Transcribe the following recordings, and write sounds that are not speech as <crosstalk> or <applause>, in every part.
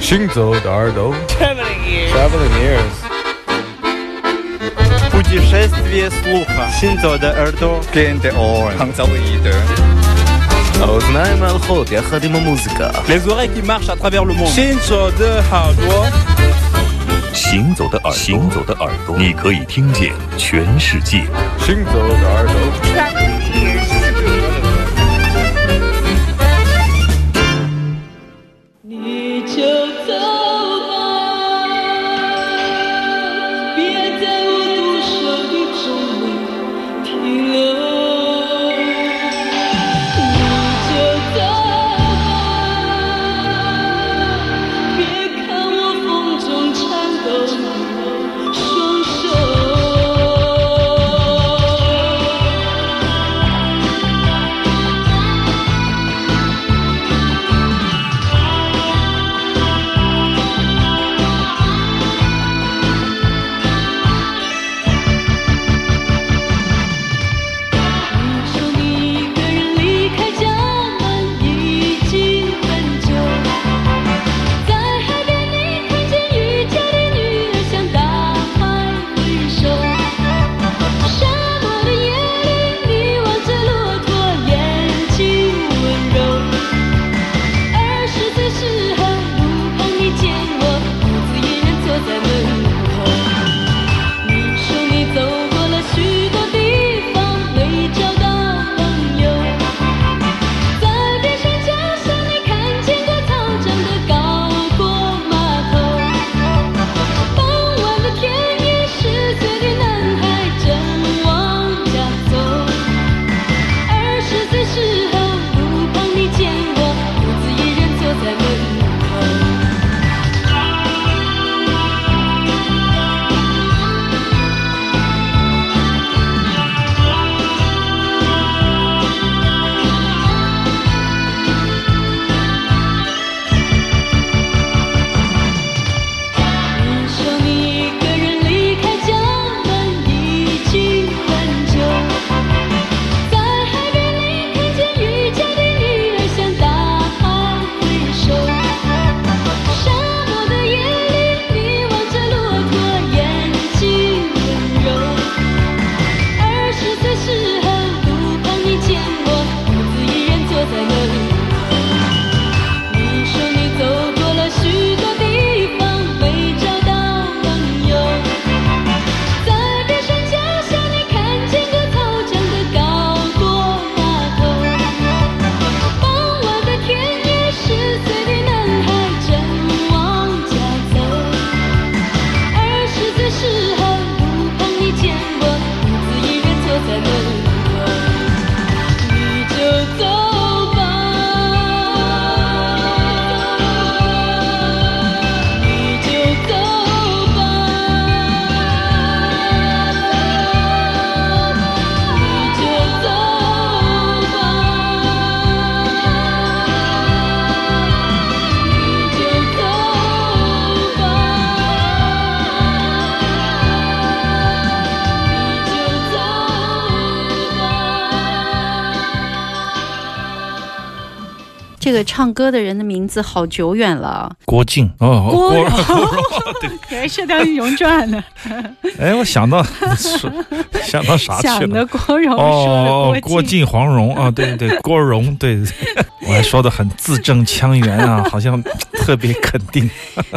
行走的耳朵，Traveling ears。 ，Traveling ears， Путешествие слуха. Синто de Erdo. Gen de oren. Hangzal ide. האוזניים ההלכות יחד עם המוזיקה. Les oreilles qui marchent à travers le monde. Shinzo de Hardwa. 行走的耳朵，行走的耳朵，你可以听见全世界。行走的耳朵。 个唱歌的人的名字好久远了，郭靖。哦，郭荣。<laughs> 对，原来《射雕英雄传》呢，哎，我想到是想到啥去想的？郭荣，哦，郭靖、黄蓉。啊，对对对，郭荣，对，对 <laughs> 我还说的很字正腔圆啊，<laughs> 好像特别肯定。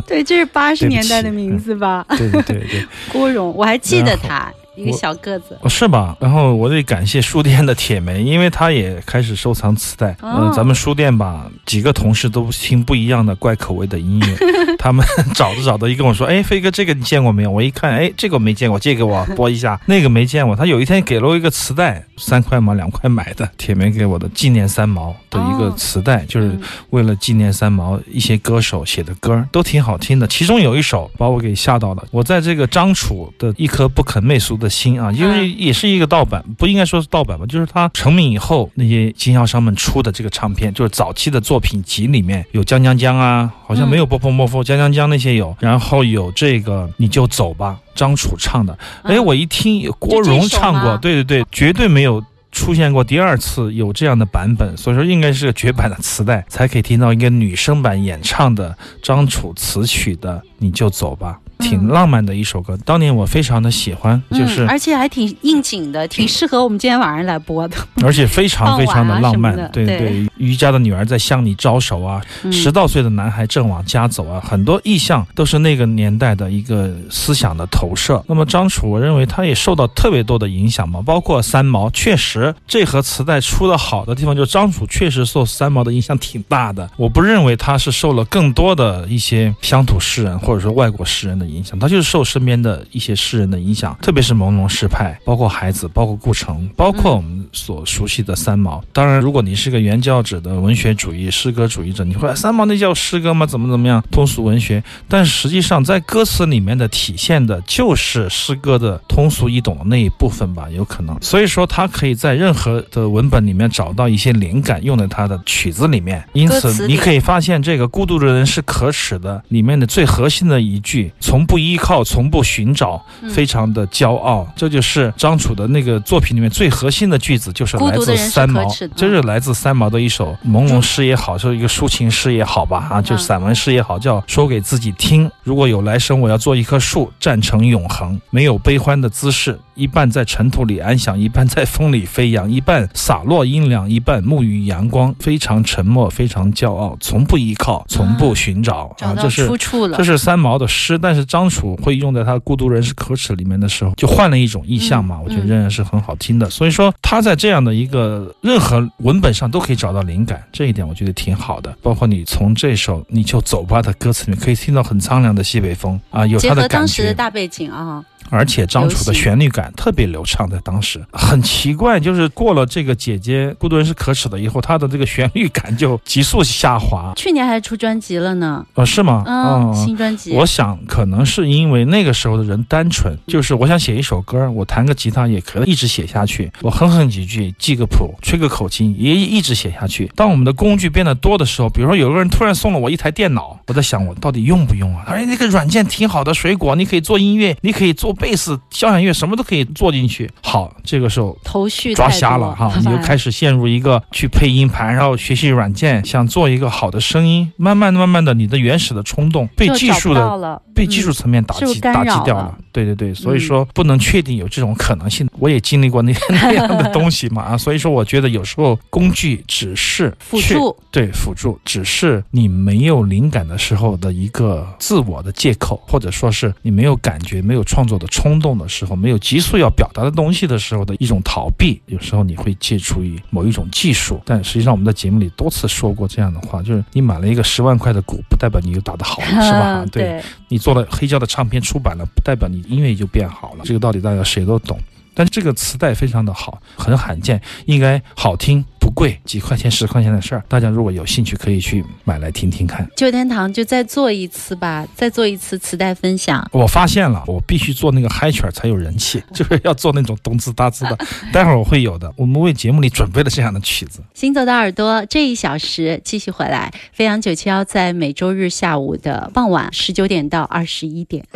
对，这是八十年代的名字吧？对对对对，郭荣，我还记得他，一个小个子。哦是吧？然后我得感谢书店的铁梅，<laughs> 因为他也开始收藏磁带。嗯、哦咱们书店吧，几个同事都听不一样的怪口味的音乐，<laughs> 他们找着找着一跟我说：“哎，飞哥，这个你见过没有？”我一看，哎，这个我没见过，借给我播一下。<laughs> 那个没见过。他有一天给了我一个磁带，三块嘛，两块买的，铁梅给我的纪念三毛的一个哦磁带，就是嗯为了纪念三毛一些歌手写的歌都挺好听的。其中有一首把我给吓到了。我在这个张楚的一颗不肯媚俗的心啊，因为也是一个盗版，不应该说是盗版吧，就是他成名以后那些经销商们出的这个唱片，就是早期的作品集里面有江江江啊，好像没有波波莫夫，江江江那些有，然后有这个你就走吧，张楚唱的。哎，嗯我一听郭荣唱过，对对对，绝对没有。出现过第二次有这样的版本，所以说应该是个绝版的磁带，才可以听到一个女生版演唱的张楚词曲的《你就走吧》。挺浪漫的一首歌，当年我非常的喜欢，就是嗯、而且还挺应景的，<laughs> 挺适合我们今天晚上来播的。而且非常非常的浪漫，对对对。渔家的女儿在向你招手啊，嗯十到岁的男孩正往家走啊，很多意象都是那个年代的一个思想的投射。那么张楚，我认为他也受到特别多的影响嘛，包括三毛，确实这盒磁带出的好的地方，就是张楚确实受三毛的影响挺大的。我不认为他是受了更多的一些乡土诗人或者说外国诗人的影响，他就是受身边的一些诗人的影响，特别是朦胧诗派，包括海子，包括顾城，包括我们所熟悉的三毛。当然，如果你是个原教旨的文学主义、诗歌主义者，你会三毛那叫诗歌吗？怎么怎么样通俗文学？但实际上，在歌词里面的体现的就是诗歌的通俗易懂的那一部分吧，有可能。所以说，他可以在任何的文本里面找到一些灵感，用在他的曲子里面。因此，你可以发现，这个孤独的人是可耻的里面的最核心的一句：从不依靠，从不寻找，非常的骄傲。这就是张楚的那个作品里面最核心的句子，就是来自三毛，这是来自三毛的一首朦胧诗也好，是一个抒情诗也好吧，啊，就是散文诗也好，叫说给自己听。如果有来生，我要做一棵树，站成永恒，没有悲欢的姿势，一半在尘土里安详，一半在风里飞扬，一半洒落阴凉，一半沐浴阳光，非常沉默，非常骄傲，从不依靠，从不寻找啊，这是出处了，这是三毛的诗，但是张楚会用在他《孤独人是可耻》里面的时候，就换了一种意象嘛，我觉得仍然是很好听的。所以说他在这样的一个任何文本上都可以找到灵感，这一点我觉得挺好的。包括你从这首你就走吧的歌词里面可以听到很苍凉的西北风啊，有他的感觉。结合当时的大背景啊。而且张楚的旋律感特别流畅，在当时很奇怪，就是过了这个姐姐《孤独人是可耻的》以后，他的这个旋律感就急速下滑。去年还出专辑了呢，呃，是吗？嗯，哦、新专辑。我想可能是因为那个时候的人单纯，就是我想写一首歌，我弹个吉他也可以一直写下去，我哼哼几句，记个谱，吹个口琴，也一直写下去。当我们的工具变得多的时候，比如说有个人突然送了我一台电脑，我在想我到底用不用啊？而且那个软件挺好的，水果你可以做音乐，你可以做贝斯、交响乐，什么都可以做进去。好，这个时候头绪抓瞎了哈，<laughs> 你就开始陷入一个去配音盘，然后学习软件，想做一个好的声音。慢慢的、慢慢的，你的原始的冲动被技术的被技术层面打击、打击掉了。对对对，所以说不能确定有这种可能性。我也经历过那 <laughs> 那样的东西嘛啊，所以说我觉得有时候工具只是辅助，对辅助，只是你没有灵感的时候的一个自我的借口，或者说是你没有感觉、没有创作的冲动的时候，没有急速要表达的东西的时候的一种逃避。有时候你会借助于某一种技术，但实际上我们在节目里多次说过这样的话，就是你买了一个十万块的股，不代表你就打得好，是吧？<laughs> 对，你做了黑胶的唱片出版了，不代表你音乐就变好了。这个道理大家谁都懂。但这个磁带非常的好，很罕见，应该好听，贵，几块钱、十块钱的事儿。大家如果有兴趣，可以去买来听听看。旧天堂就再做一次吧，再做一次磁带分享。我发现了，我必须做那个嗨曲儿才有人气，<laughs> 就是要做那种咚滋哒滋的。待会儿我会有的，我们为节目里准备了这样的曲子。行走的耳朵这一小时继续回来，飞扬九七幺在每周日下午的傍晚十九点到二十一点。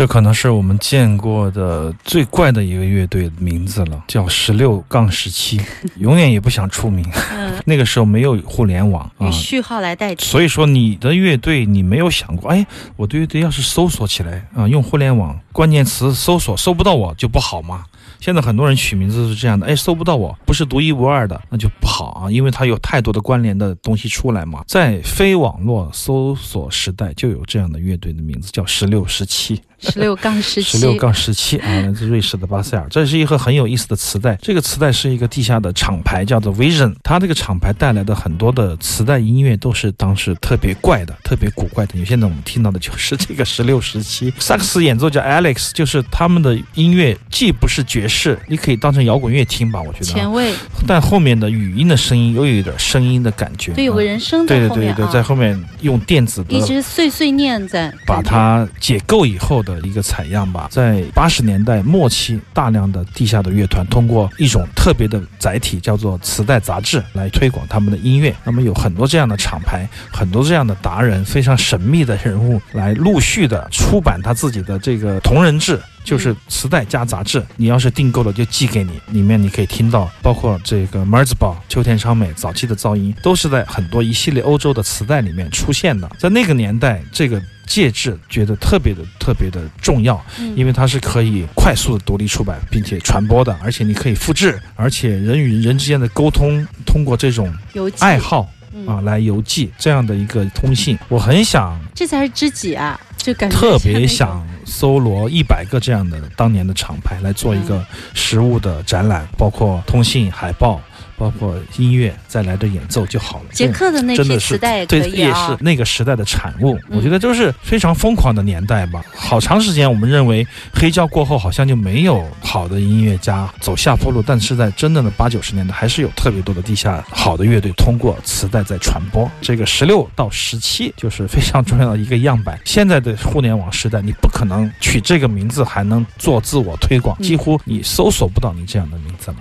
这可能是我们见过的最怪的一个乐队的名字了，叫十六杠十七，永远也不想出名。嗯，<laughs> 那个时候没有互联网啊以，序号来代替。所以说你的乐队你没有想过，哎，我的乐队要是搜索起来啊，用互联网关键词搜索搜不到我就不好吗？现在很多人取名字是这样的，哎，搜不到我，不是独一无二的，那就不好啊，因为它有太多的关联的东西出来嘛。在非网络搜索时代，就有这样的乐队的名字叫十六十七。十六杠十七，十六杠十七啊，来自瑞士的巴塞尔，这是一盒很有意思的磁带。这个磁带是一个地下的厂牌，叫做 Vision。它这个厂牌带来的很多的磁带音乐都是当时特别怪的、特别古怪的。有现在我们听到的就是这个十六十七，萨克斯演奏家 Alex，就是他们的音乐既不是爵士，你可以当成摇滚乐听吧，我觉得啊。前卫，但后面的语音的声音又有一点声音的感觉，对，有个啊人声对在后面对对对，在啊，后面用电子的一直碎碎念在，把它解构以后的一个采样吧，在八十年代末期，大量的地下的乐团通过一种特别的载体，叫做磁带杂志，来推广他们的音乐。那么有很多这样的厂牌，很多这样的达人，非常神秘的人物，来陆续的出版他自己的这个同人志。就是磁带加杂志，你要是订购了就寄给你，里面你可以听到包括这个 m e r z b a 秋田昌美早期的噪音，都是在很多一系列欧洲的磁带里面出现的。在那个年代，这个介质觉得特别的特别的重要，嗯。因为它是可以快速的独立出版并且传播的，而且你可以复制，而且人与人之间的沟通通过这种爱好嗯。啊来邮寄这样的一个通信，我很想这才是知己啊，就感觉特别想搜罗一百个这样的当年的厂牌来做一个实物的展览，包括通信、海报，包括音乐，再来的演奏就好了。捷克的那批真的是磁带也可对，也是，那个时代的产物。嗯我觉得都是非常疯狂的年代吧。好长时间，我们认为黑胶过后好像就没有好的音乐家走下坡路，但是在真正的八九十年代，还是有特别多的地下好的乐队通过磁带在传播。这个十六到十七就是非常重要的一个样板。现在的互联网时代，你不可能取这个名字还能做自我推广，嗯几乎你搜索不到你这样的名字了。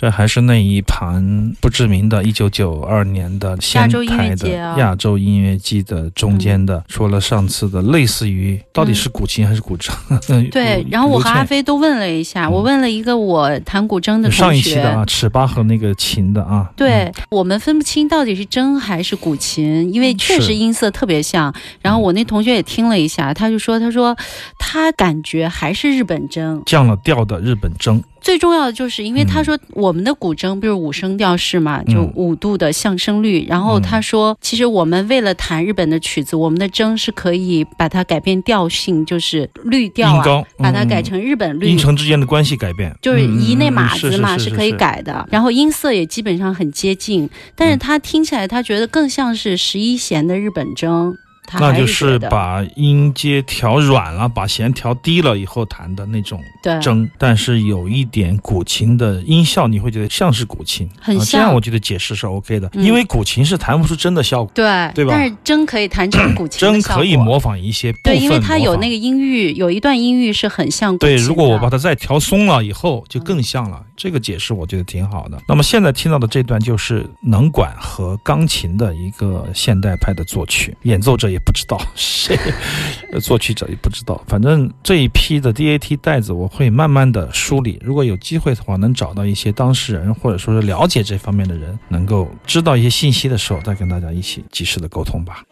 这还是那一盘不知名的，一九九二年的仙台的亚洲音乐季的中间的，说了上次的类似于到底是古琴还是古筝？嗯 <laughs> 对，然后我和阿飞都问了一下，我问了一个我弹古筝的同学，上一期的啊，尺八和那个琴的啊，对、我们分不清到底是筝还是古琴，因为确实音色特别像。然后我那同学也听了一下，他就说，他说他感觉还是日本筝。降了调的日本筝，最重要的就是，因为他说我们的古筝不是五声调式嘛，就嗯五度的相声律。然后他说，其实我们为了弹日本的曲子，我们的筝是可以把它改变调性，就是律调啊，把它改成日本律音。程之间的关系改变，就是一那嗯码子嘛，是可以。改的，然后音色也基本上很接近，但是他听起来他觉得更像是十一弦的日本筝，那就是把音阶调软了，把弦调低了以后弹的那种对筝，但是有一点古琴的音效，你会觉得像是古琴，啊、这很像样我觉得解释是 OK 的，嗯因为古琴是弹不出真的效果，对对吧但是筝可以弹成古琴的筝，可以模仿一些部分对，因为它有那个。音域，有一段音域是很像古琴对，如果我把它再调松了以后，就更像了。这个解释我觉得挺好的。那么现在听到的这段就是能管和钢琴的一个现代派的作曲，演奏者也不知道 <laughs> 谁，作曲者也不知道。反正这一批的 DAT 袋子我会慢慢的梳理，如果有机会的话，能找到一些当事人或者说是了解这方面的人，能够知道一些信息的时候，再跟大家一起及时的沟通吧。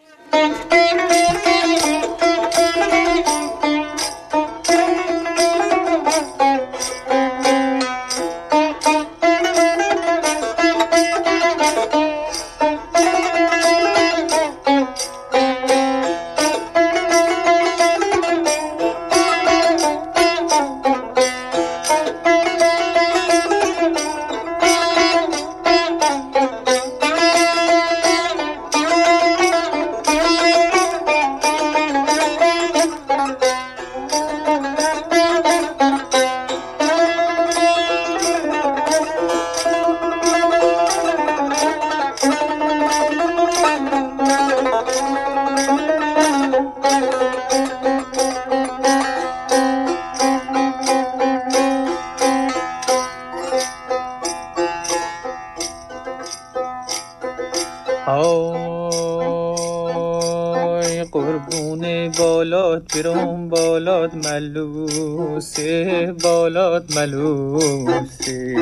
ملوسه بالات ملوسه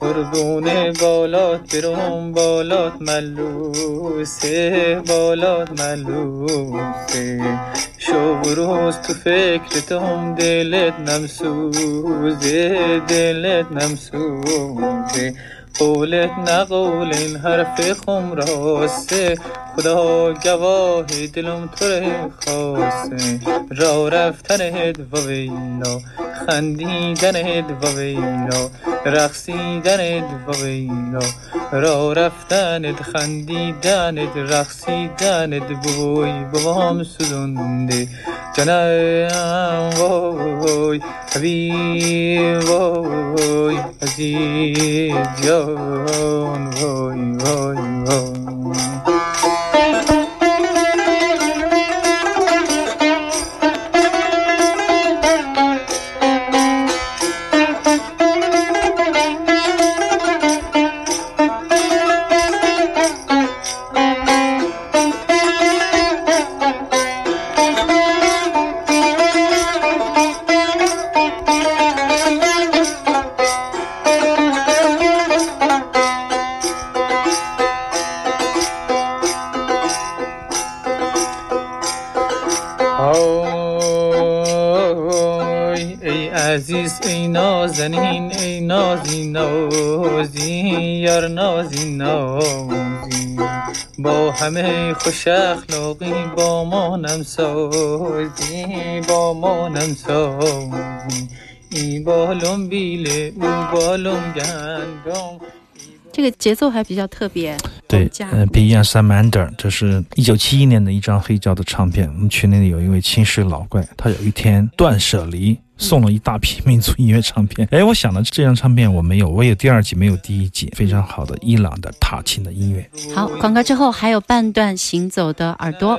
قربون بالات برم بالات ملوسه بالات ملوسه شب روز تو فکرتم دلت نمسوزه دلت نمسوزه قولت نقول این حرف خم راسته خدا گواه دلم تو رو خواسته را رفتنت و ویلا خندیدنت و ویلا رقصیدنت و ویلا. را رفتنت خندیدنت رقصیدنت بوی بابام سوزونده. جانم وای حبیب وای عزیز جان عزیز ای نازنین ای نازی نازی یار نازی نازی با همه خوش اخلاقی با ما نمسازی با ما نمسازی ای بالم بیله او بالم گندم 这个节奏还比较特别。对架，呃，Beyond Salamander，这是一九七一年的一张黑胶的唱片。我们群里有一位青石老怪，他有一天断舍离， 送了一大批民族音乐唱片，哎，我想的这张唱片我没有，我有第二集，没有第一集，非常好的伊朗的塔琴的音乐。好，广告之后还有半段行走的耳朵。